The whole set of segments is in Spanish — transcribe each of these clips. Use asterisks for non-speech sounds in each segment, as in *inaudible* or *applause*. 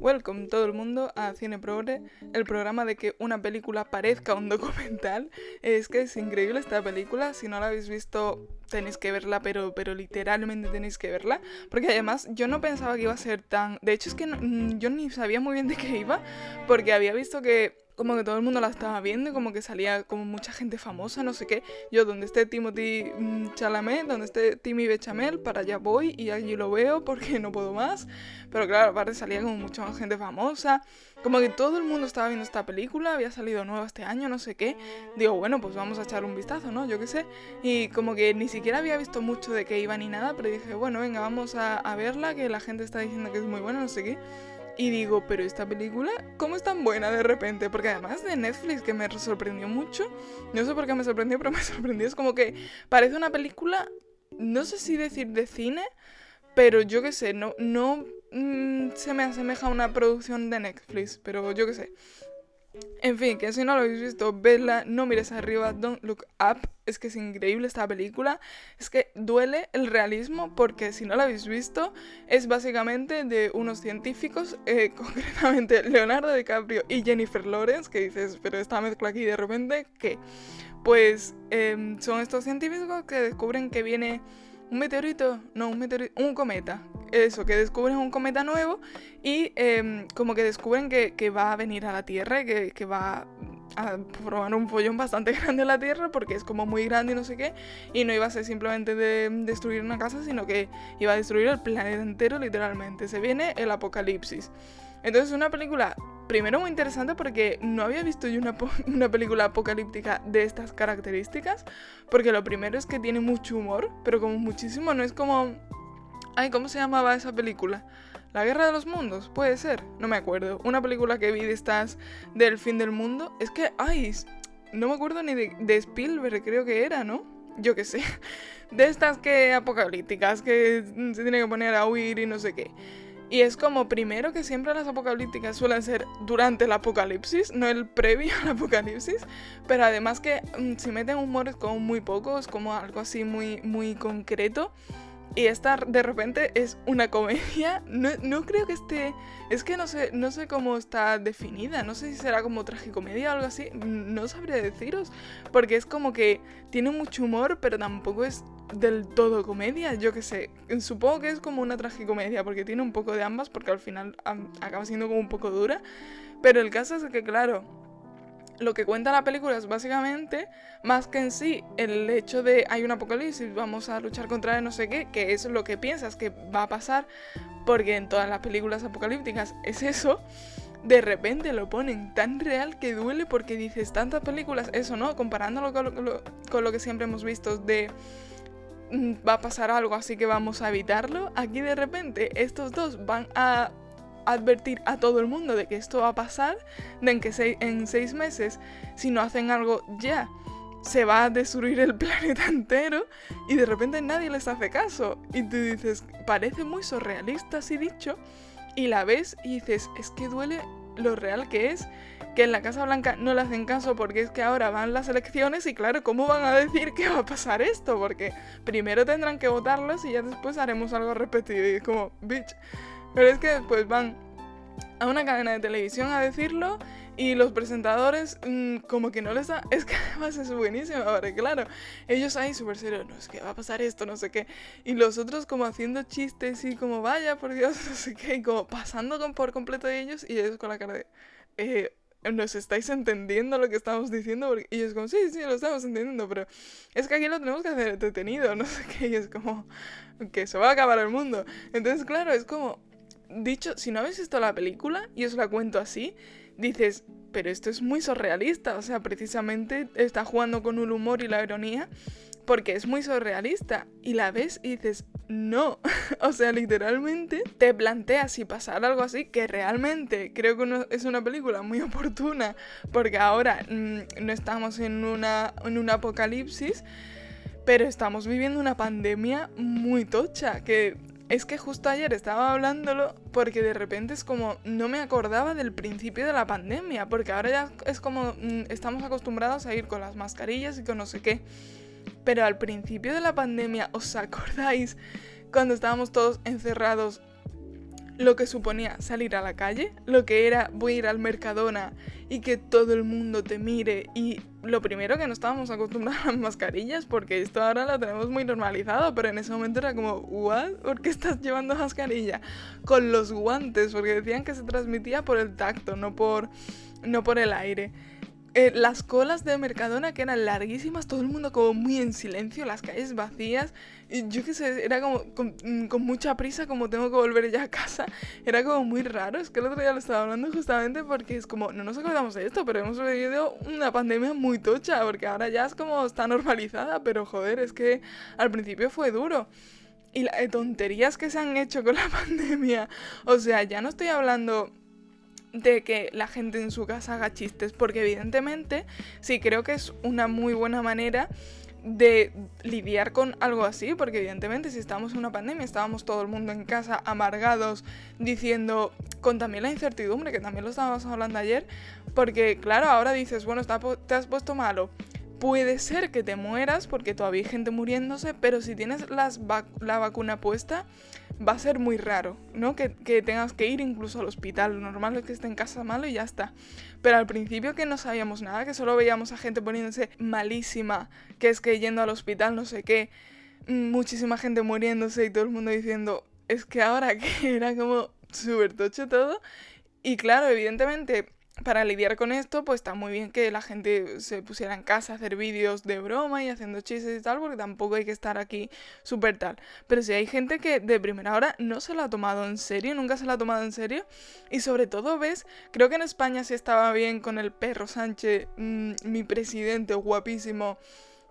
Welcome todo el mundo a Cine Progre, el programa de que una película parezca un documental. Es que es increíble esta película, si no la habéis visto tenéis que verla, pero, pero literalmente tenéis que verla, porque además yo no pensaba que iba a ser tan... De hecho es que mm, yo ni sabía muy bien de qué iba, porque había visto que como que todo el mundo la estaba viendo como que salía como mucha gente famosa, no sé qué. Yo donde esté Timothy mm, Chalamet, donde esté Timmy Bechamel, para allá voy y allí lo veo *laughs* porque no puedo más. Pero claro, aparte salía como mucha más gente famosa. Como que todo el mundo estaba viendo esta película, había salido nueva este año, no sé qué. Digo, bueno, pues vamos a echar un vistazo, ¿no? Yo qué sé. Y como que ni siquiera había visto mucho de qué iba ni nada, pero dije, bueno, venga, vamos a verla, que la gente está diciendo que es muy buena, no sé qué. Y digo, pero esta película, ¿cómo es tan buena de repente? Porque además de Netflix, que me sorprendió mucho, no sé por qué me sorprendió, pero me *laughs* sorprendió, es como que parece una película, no sé si decir de cine, pero yo qué sé, no, no mm, se me asemeja a una producción de Netflix, pero yo qué sé. En fin, que si no lo habéis visto, vedla, no mires arriba, don't look up. Es que es increíble esta película. Es que duele el realismo porque si no lo habéis visto, es básicamente de unos científicos, eh, *laughs* concretamente Leonardo DiCaprio y Jennifer Lawrence, que dices, pero esta mezcla aquí de repente, ¿qué? Pues em, son estos científicos que descubren que viene un meteorito, no, un meteorito, un cometa. Eso, que descubren un cometa nuevo y em, como que descubren que, va a venir a la Tierra, que, que va a probar un follón bastante *laughs* grande a la Tierra porque es como muy grande y no sé qué. Y no iba a ser simplemente de destruir una casa, sino que iba a destruir el planeta entero literalmente. Se viene el apocalipsis. Entonces es una película, primero muy interesante porque no había visto yo una, *laughs* una, película apocalíptica de estas características, porque lo primero es que tiene mucho humor, pero como muchísimo, no es como... Ay, ¿cómo se llamaba esa película? La Guerra de los Mundos, puede ser, no me acuerdo. Una película que vi de estas del fin del mundo. Es que, ay, no me acuerdo ni de, Spielberg, creo que era, ¿no? Yo qué sé. *laughs* De estas que apocalípticas, que se tiene que poner a huir y no sé qué. Y es como primero que siempre las apocalípticas suelen ser durante el apocalipsis, no el previo *laughs* al apocalipsis, pero además que mm, si meten humores como muy pocos, como algo así muy, muy concreto. Y esta de repente es una comedia. *laughs* No, no, creo que esté. Es que no sé, no sé cómo está definida. No sé si será como tragicomedia o algo así. No sabría deciros. Porque es como que tiene mucho humor, pero tampoco es del todo comedia, yo que sé. Supongo que es como una tragicomedia, porque tiene un poco de ambas, porque al final acaba siendo como un poco dura. Pero el caso es que, claro, lo que cuenta la película es básicamente, más que en sí, el hecho de hay un apocalipsis, vamos a luchar contra él, no sé qué, que es lo que piensas que va a pasar, porque en todas las películas apocalípticas es eso. De repente lo ponen tan real que duele porque dices tantas películas, eso, ¿no? Comparándolo con lo que siempre hemos visto de Mm, va a pasar algo, así que vamos a evitarlo. Aquí de repente estos dos van a advertir a todo el mundo de que esto va a pasar, de que en seis meses, si no hacen algo ya, se va a destruir el *laughs* planeta entero y de repente nadie les hace caso. Y tú dices, parece muy surrealista así dicho, y la ves y dices, es que duele lo real que es que en la Casa Blanca no le hacen caso porque es que ahora van las elecciones y claro, ¿cómo van a decir que va a pasar esto? Porque primero tendrán que votarlos y ya después haremos algo repetido y es como, bitch. Pero es que después van a una cadena de televisión a decirlo y los presentadores mm, como que no les da... *laughs* Es que además es buenísimo, ahora claro, ellos ahí súper serios, no es que va a pasar esto, no sé qué. Y los otros como haciendo chistes y como vaya, por Dios, *laughs* no sé qué, y como pasando por completo de ellos y ellos con la cara de... Eh, ¿nos estáis entendiendo lo que estamos diciendo? y es como, sí, sí, lo estamos entendiendo, pero es que aquí lo tenemos que hacer entretenido, *laughs* no sé qué, y es como que se va a acabar el mundo. Entonces, claro, es como, dicho, si no habéis visto la película y os la cuento así, dices, pero esto es muy surrealista, o sea, precisamente está jugando con el humor y la ironía porque es muy surrealista y la ves y dices, no, *laughs* o sea, literalmente te planteas si pasar algo así, que realmente creo que es una película muy *laughs* oportuna, porque ahora mm, no estamos en, una, en un apocalipsis, pero estamos viviendo una pandemia muy tocha, que es que justo ayer estaba hablándolo porque de repente es como no me acordaba del principio de la pandemia, porque ahora ya es como mm, estamos acostumbrados a ir con las mascarillas y con no sé qué. Pero al principio de la pandemia, ¿os acordáis cuando estábamos todos encerrados lo que suponía salir a la calle, lo que era voy a ir al Mercadona y que todo el mundo te mire y lo primero que no estábamos acostumbrados a las mascarillas porque esto ahora lo tenemos muy normalizado, pero en ese momento era como, ¿what? ¿Por qué estás llevando mascarilla? Con los guantes, porque decían que se transmitía por el tacto, no por, no por el aire. Eh, las colas de Mercadona que eran larguísimas, todo el mundo como muy en silencio, las calles vacías. Y yo qué sé, era como mm, con, mucha prisa, como tengo que volver ya a casa. Era como muy raro. Es que el otro día lo estaba hablando justamente porque es como, no nos acordamos de esto, pero hemos vivido una pandemia muy tocha, porque ahora ya es como está normalizada, pero joder, es que al principio fue duro y las tonterías que se han hecho con la *laughs* pandemia. O sea, ya no estoy hablando de que la gente en su casa haga chistes, porque evidentemente sí creo que es una muy buena manera de lidiar con algo así, porque evidentemente si estamos en una pandemia, estábamos todo el mundo en casa amargados, diciendo, con también la incertidumbre, que también lo estábamos hablando ayer, porque claro, ahora dices, bueno, te has puesto malo, puede ser que te mueras porque todavía hay gente muriéndose, pero si tienes las la vacuna puesta, va a ser muy raro, ¿no? Que, tengas que ir incluso al hospital. Lo normal es que esté en casa malo y ya está. Pero al principio que no sabíamos nada, que solo veíamos a gente poniéndose malísima, que es que yendo al hospital no sé qué, muchísima gente muriéndose y todo el mundo diciendo, es que ahora que *laughs* era como súper tocho todo. Y claro, evidentemente para lidiar con esto, pues está muy bien que la gente se pusiera en casa a hacer vídeos de broma y haciendo chistes y tal, porque tampoco hay que estar aquí súper tal. Pero si hay gente que de primera hora no se lo ha tomado en serio, nunca se lo ha tomado en serio, y sobre todo ves, creo que en España sí estaba bien con el perro Sánchez, mm, mi presidente guapísimo,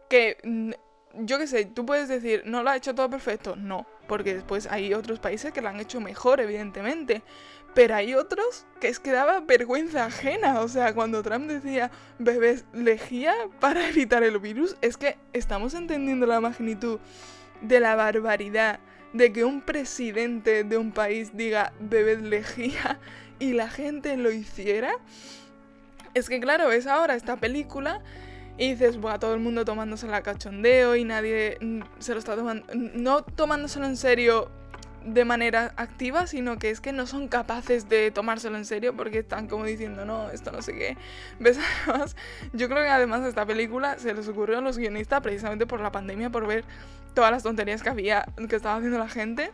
que mm, yo qué sé, tú puedes decir, no lo ha hecho todo perfecto, no, porque después hay otros países que lo han hecho mejor, evidentemente. Pero hay otros que es que daba vergüenza ajena. O sea, cuando Trump decía bebés lejía para *laughs* evitar el virus, es que estamos entendiendo la magnitud de la barbaridad de que un presidente de un país diga bebés lejía *laughs* y la gente lo hiciera. Es que claro, ves ahora esta película y dices, bueno, todo el mundo tomándose la cachondeo y nadie mm, se lo está tomando, no tomándoselo en serio de manera activa, sino que es que no son capaces de tomárselo en serio porque están como diciendo, no, esto no sé qué. *laughs* ¿Ves? Además, yo creo que además esta película se les ocurrió a los guionistas precisamente por la pandemia, por ver todas las tonterías que había, que estaba haciendo la gente.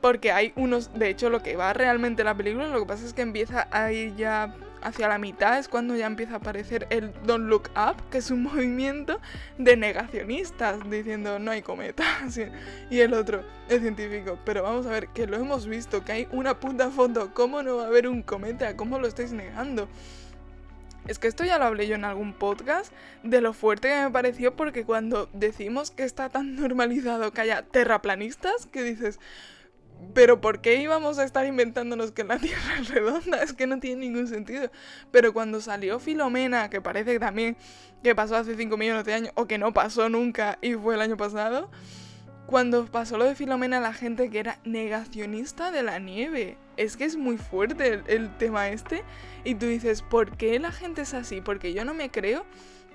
Porque hay unos, de hecho, lo que va realmente la película, lo que pasa es que empieza a ir ya hacia la mitad es cuando ya empieza a aparecer el Don't Look Up, que es un *laughs* movimiento de negacionistas diciendo no hay cometa. Y el otro, el científico. Pero vamos a ver, que lo hemos visto, que hay una puta foto. ¿Cómo no va a haber un cometa? ¿Cómo lo estáis negando? Es que esto ya lo hablé yo en algún podcast de lo fuerte que me pareció porque cuando decimos que está tan *laughs* normalizado que haya terraplanistas, que dices, pero ¿por qué íbamos a estar inventándonos que la Tierra es redonda? Es que no tiene ningún sentido. Pero cuando salió Filomena, que parece también que pasó hace 5 millones de años, o que no pasó nunca y fue el año pasado, cuando pasó lo de Filomena, la gente que era negacionista de la nieve. Es que es muy fuerte el, tema este. Y tú dices, ¿por qué la gente es así? Porque yo no me creo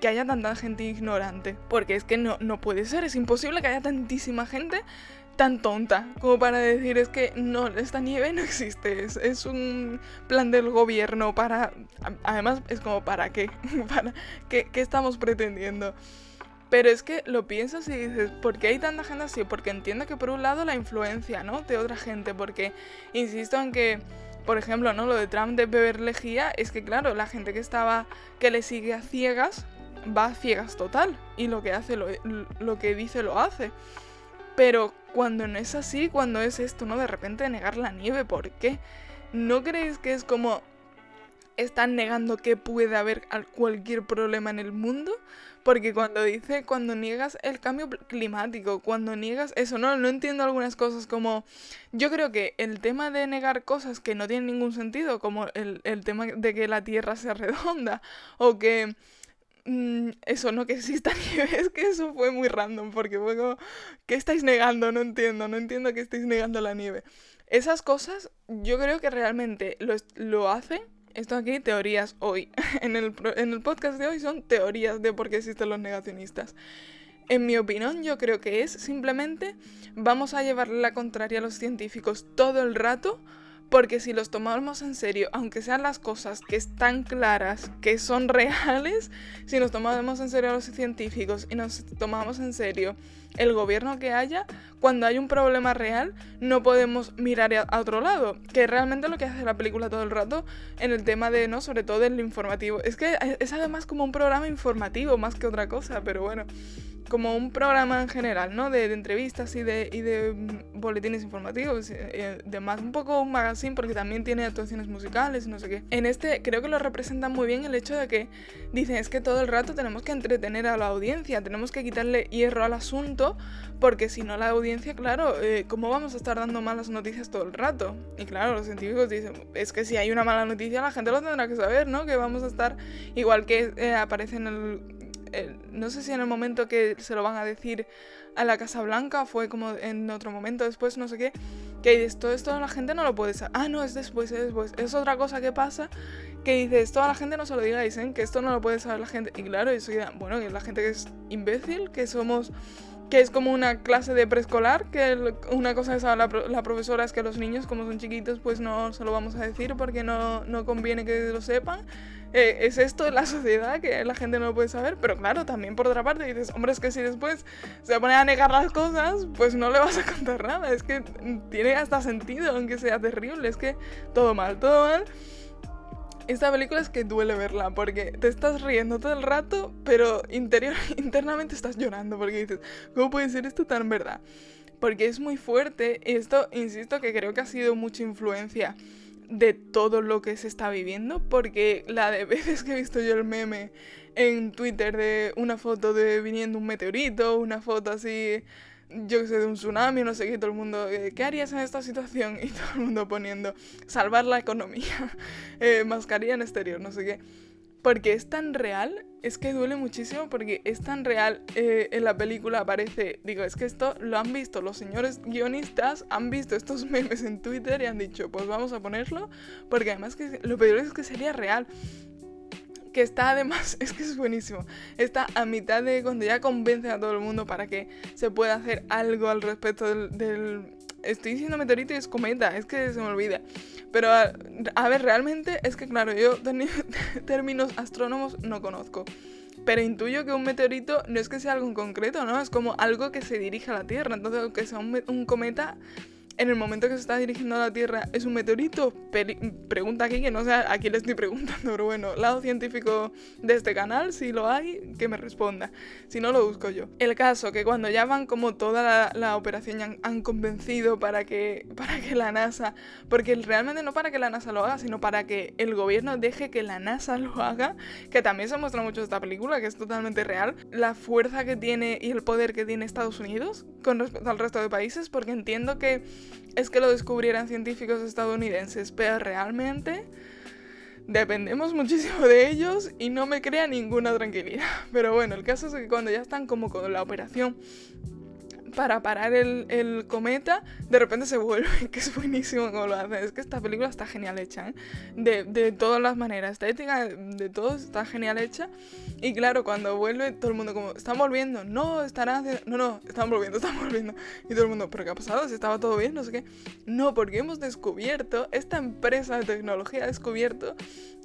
que haya tanta gente ignorante. Porque es que no, no puede ser, es imposible que haya tantísima gente tan tonta como para decir es que no, esta nieve no existe, es, un plan del gobierno para... Además es como para qué, *laughs* para qué, qué estamos pretendiendo. Pero es que lo piensas y dices, ¿por qué hay tanta gente así? Porque entiendo que por un lado la influencia, ¿no? De otra gente, porque insisto en que, por ejemplo, ¿no? Lo de Trump de beber lejía, es que claro, la gente que estaba, que le sigue a ciegas, va a ciegas total. Y lo que hace, lo, lo que dice, lo hace. Pero cuando no es así, cuando es esto, ¿no? De repente negar la nieve, ¿por qué? ¿No creéis que es como están negando que puede haber cualquier problema en el mundo? Porque cuando dice, cuando niegas el cambio climático, cuando niegas eso, no, no entiendo algunas cosas como, yo creo que el tema de negar cosas que no tienen ningún sentido, como el, el tema de que la Tierra sea *laughs* redonda, o que Mm, eso, no que exista *laughs* nieve, es que eso fue muy random, porque fue como, ¿qué estáis negando? No entiendo, no entiendo que estáis negando la nieve. Esas cosas yo creo que realmente lo, lo hacen. Esto aquí, teorías hoy. *laughs* en, el, en el podcast de hoy son teorías de por qué existen los negacionistas. En mi opinión, yo creo que es simplemente vamos a llevarle la contraria a los científicos todo el rato Porque si los tomamos en serio, aunque sean las cosas que están claras, que son *laughs* reales, si nos tomamos en serio a los científicos y nos tomamos en serio el gobierno que haya, cuando hay un problema real, no podemos mirar a otro lado. Que realmente lo que hace la película todo el rato en el tema de, ¿no? Sobre todo el informativo. Es que es además como un programa informativo más que otra cosa, pero bueno como un programa en general, ¿no? De, entrevistas y de, y de mm, boletines informativos, eh, de más un poco un magazine porque también tiene actuaciones musicales y no sé qué. En este creo que lo representa muy bien el hecho de que dicen es que todo el rato tenemos que entretener a la audiencia, tenemos que quitarle hierro al asunto porque si no la audiencia, claro, eh, ¿cómo vamos a estar dando malas noticias todo el rato? Y claro, los científicos dicen, es que si hay una mala noticia la gente lo tendrá que saber, ¿no? Que vamos a estar igual que eh, aparece en el no sé si en el momento que se lo van a decir a la Casa Blanca, fue como en otro momento después, no sé qué, que dices, todo esto la gente no lo puede saber. Ah, no, es después, es después. Es otra cosa que pasa, que dices, toda la gente no se lo diga, dicen que esto no lo puede saber la gente. Y claro, eso ya, bueno, que la gente que es imbécil, que somos que es como una clase de preescolar, que una cosa que sabe la, la, profesora es que los niños, como son chiquitos, pues no se lo vamos a decir porque no, no conviene que lo sepan. Eh, es esto de la sociedad que la gente no lo puede saber, pero claro, también por otra parte dices, hombre, es que si después se pone a negar las cosas, pues no le vas a contar nada, es que tiene hasta sentido, aunque sea terrible, es que todo mal, todo mal. Esta película es que duele verla porque te estás riendo todo el rato, pero interior, *laughs* internamente estás llorando porque dices, ¿cómo puede ser esto tan verdad? Porque es muy fuerte y esto, insisto, que creo que ha sido mucha influencia de todo lo que se está viviendo, porque la de veces que he visto yo el meme en Twitter de una foto de viniendo un meteorito, una foto así, yo que sé, de un tsunami, no sé qué, todo el mundo, eh, ¿qué harías en esta situación? *laughs* Y todo el mundo poniendo, salvar la economía, *laughs* eh, mascarilla en exterior, no sé qué porque es tan real, es que duele muchísimo porque es tan real eh, en la película aparece, digo, es que esto lo han visto los señores guionistas, han visto estos *laughs* memes en Twitter y han dicho, pues vamos a ponerlo, porque además que lo peor es que sería real. Que está además, *laughs* es que es buenísimo, está a mitad de cuando ya convence a todo el mundo para que se pueda hacer algo al respecto del estoy diciendo meteorito y es cometa, es que se me olvida. Pero a, ver, realmente es que, claro, yo *laughs* términos astrónomos no conozco. Pero intuyo que un meteorito no es que sea algo en concreto, ¿no? Es como algo que se dirige a la Tierra. Entonces, aunque sea un, un cometa, en el momento que se está dirigiendo a la Tierra, ¿es un meteorito? pregunta aquí, que no sé a quién le estoy preguntando, pero bueno, lado científico de este canal, si lo hay, que me responda. Si no, lo busco yo. El caso, que cuando ya van como toda la, operación ya han, convencido para que, para que la NASA, porque realmente no para que la NASA lo haga, sino para que el gobierno deje que la NASA lo haga, que también se muestra mucho esta película, que es totalmente real, la fuerza que tiene y el poder que tiene Estados Unidos con respecto al resto de países, porque entiendo que es que lo descubrieran científicos estadounidenses, pero realmente dependemos muchísimo de ellos y no me crea ninguna tranquilidad. *laughs* Pero bueno, el caso es que cuando ya están como con la operación para parar el, cometa, de repente se vuelve, *laughs* que es buenísimo como lo hacen. Es que esta película está genial hecha, ¿eh? de, todas las maneras, estética, de todo está genial hecha. Y claro, cuando vuelve, todo el mundo como, ¿están volviendo? No, estarán No, no, están volviendo, *laughs* están volviendo. Y todo el mundo, ¿pero qué ha pasado? Si estaba todo bien, no sé qué. No, porque hemos descubierto, esta empresa de tecnología ha descubierto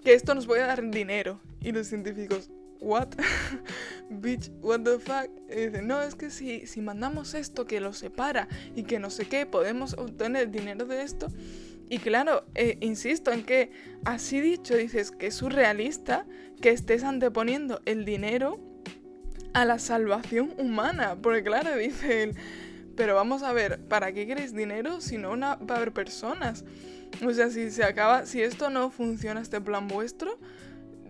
que esto nos puede dar dinero. Y los científicos, what? *laughs* Bitch, what the fuck? Dice, no, es que si, si mandamos esto que lo separa y que no sé qué, podemos obtener dinero de esto. Y claro, eh, insisto en que así dicho, dices que es surrealista que estés anteponiendo el dinero a la salvación humana. Porque claro, *laughs* dice él, pero vamos a ver, ¿para qué queréis dinero si no va a haber personas? O sea, si se acaba, si esto no funciona, este plan vuestro,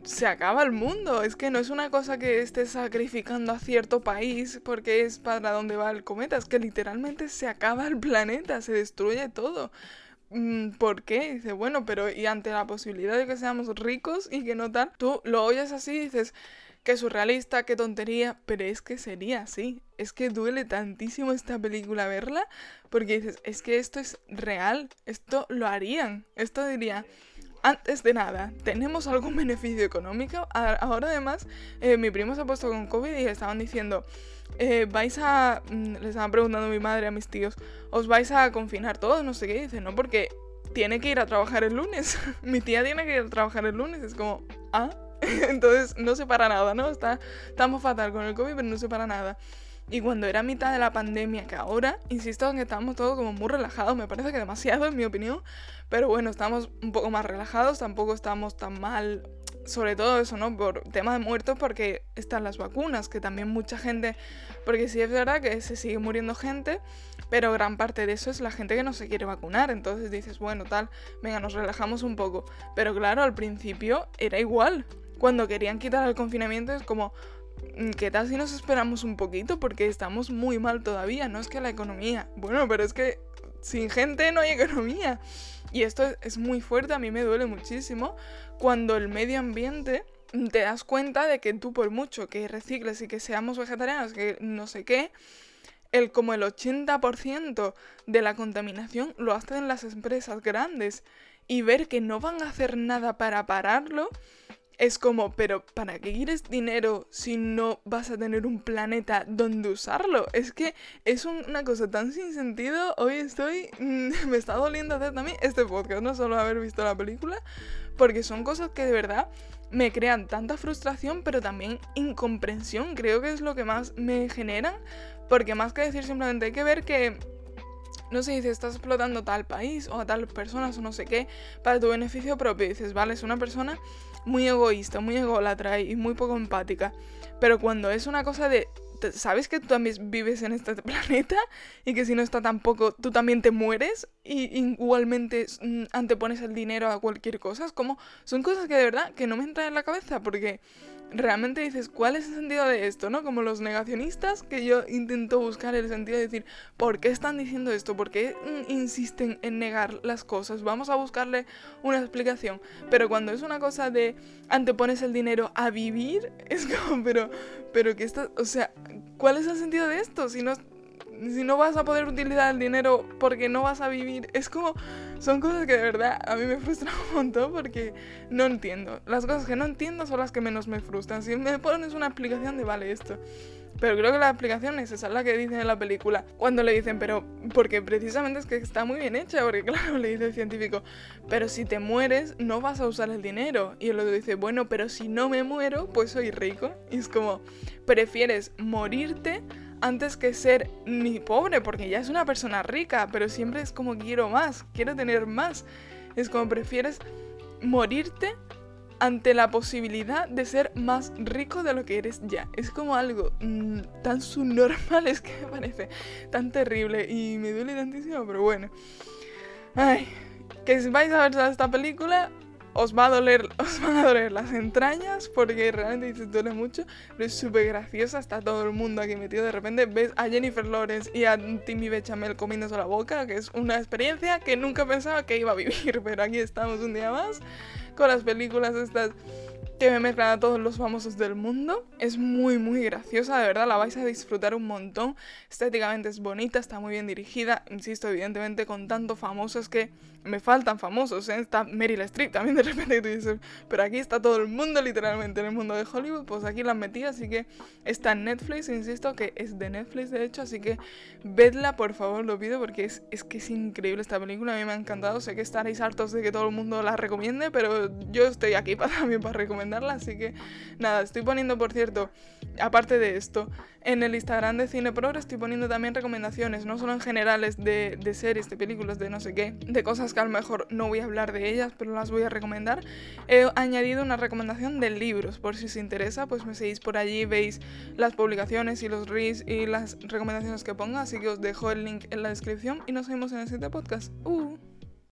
se acaba el mundo. Es que no es una cosa que estés sacrificando a cierto país porque es para donde va el cometa. Es que literalmente se acaba el planeta, se destruye todo. Mm, ¿Por qué? Dice, bueno, pero y ante la posibilidad de que seamos ricos y que no tal, tú lo oyes así y dices, qué surrealista, qué tontería, pero es que sería así. Es que duele tantísimo esta película verla porque dices, es que esto es real, esto lo harían, esto diría antes de nada, ¿tenemos algún *laughs* beneficio económico? Ahora además, eh, mi primo se ha puesto con COVID y estaban diciendo, eh, vais a... Mm, le estaban preguntando a mi madre, a mis tíos, ¿os vais a confinar todos? No sé qué. Dice, no, porque tiene que ir a trabajar el lunes. *laughs* Mi tía tiene que ir a trabajar el lunes. Es como, ah, *laughs* entonces no se para nada, ¿no? Está, estamos fatal con el COVID, pero no se para nada. Y cuando era mitad de la pandemia, que ahora, insisto en que estamos todos como muy relajados, me parece que demasiado en mi opinión, pero bueno, estamos un poco más relajados, tampoco estamos tan mal, sobre todo eso, ¿no? Por tema de muertos, porque están las vacunas, que también mucha gente, porque sí es verdad que se sigue muriendo gente, pero gran parte de eso es la gente que no se quiere vacunar, entonces dices, bueno, tal, venga, nos relajamos un poco, pero claro, al principio era igual, cuando querían quitar el confinamiento es como, ¿qué tal si nos esperamos un poquito? Porque estamos muy mal todavía, no es que la economía, bueno, pero es que sin gente no hay *laughs* economía. Y esto es muy fuerte, a mí me duele muchísimo cuando el medio ambiente mm, te das cuenta de que tú por mucho que recicles y que seamos vegetarianos, que no sé qué, el como el 80% de la contaminación lo hacen las empresas grandes y ver que no van a hacer nada para pararlo es como, pero ¿para qué quieres dinero si no vas a tener un planeta donde usarlo? Es que es una cosa tan sin sentido. Hoy estoy... *laughs* me está doliendo hacer también este podcast, no solo haber visto la película, porque son cosas que de verdad me crean tanta frustración, pero también incomprensión. Creo que es lo que más me generan, porque más que decir simplemente hay que ver que no se dice, estás explotando tal país o a tal personas o no sé qué para tu beneficio propio. dices, vale, es una persona muy egoísta, muy ególatra y muy poco empática. Pero cuando es una cosa de, ¿sabes que tú también vives en este *laughs* planeta? Y que si no está tampoco, tú también te mueres y igualmente mm, antepones el dinero a cualquier cosa. Es como, son cosas que de verdad que no me entran en la cabeza porque realmente dices, ¿cuál es el sentido de esto? ¿No? Como los negacionistas, que yo intento buscar el sentido de decir, ¿por qué están diciendo esto? ¿Por qué mm, insisten en negar las cosas? Vamos a buscarle una explicación. Pero cuando es una cosa de antepones el dinero a vivir, *laughs* es como, pero, pero que está, o sea, ¿cuál es el sentido de esto? Si no, si no vas a poder utilizar el dinero porque no vas a vivir, es como, son cosas que de verdad a mí me frustran un montón porque no entiendo. Las cosas que no entiendo son las que menos me frustran. Si me pones una explicación de vale esto. Pero creo que la explicación es esa, la que dicen en la película. Cuando le dicen, pero porque precisamente es que está muy bien hecha, porque *laughs* claro, le dice el científico, pero si te mueres no vas a usar el dinero. Y el otro dice, bueno, pero si no me muero, pues soy rico. Y es como, prefieres morirte antes que ser ni pobre, porque ya es una persona rica, pero siempre es como quiero más, quiero tener más. Es como prefieres morirte ante la posibilidad de ser más rico de lo que eres ya. Es como algo mm, tan subnormal, *laughs* es que me parece tan terrible y me duele tantísimo, pero bueno. Ay, que si vais a ver esta película, os va a doler, *laughs* os van a doler las entrañas porque realmente te duele mucho, pero es súper graciosa, está todo el mundo aquí metido, de repente ves a Jennifer Lawrence y a Timmy Bechamel comiéndose la boca, que es una experiencia que nunca pensaba que iba a vivir, *laughs* pero aquí estamos un día más con las películas estas que me mezclan a todos los famosos del mundo. Es muy, muy graciosa, de verdad, la vais a disfrutar un montón. Estéticamente es bonita, está muy bien dirigida, insisto, evidentemente con tanto famosos que me faltan famosos, ¿eh? Está Meryl Streep también de repente tú dices, pero aquí está todo el mundo literalmente en el mundo de Hollywood, pues aquí la metí, así que está en Netflix, insisto que es de Netflix de hecho, así que vedla por favor, lo pido porque es, es que es increíble esta película, a mí me ha encantado, sé que estaréis hartos de que todo el mundo la recomiende, pero yo estoy aquí *laughs* para, también para recomendarla, así que nada, estoy poniendo por cierto, aparte de esto, en el Instagram de Cine estoy poniendo también recomendaciones, no solo en generales de, de series, de películas, de no sé qué, de cosas que a lo mejor no voy a hablar de ellas, pero las voy a recomendar. He añadido una recomendación de libros, por si os interesa, pues me seguís por allí, veis las publicaciones y los reads y las recomendaciones que ponga, así que os dejo el link en la descripción y nos vemos en el siguiente podcast. Uh.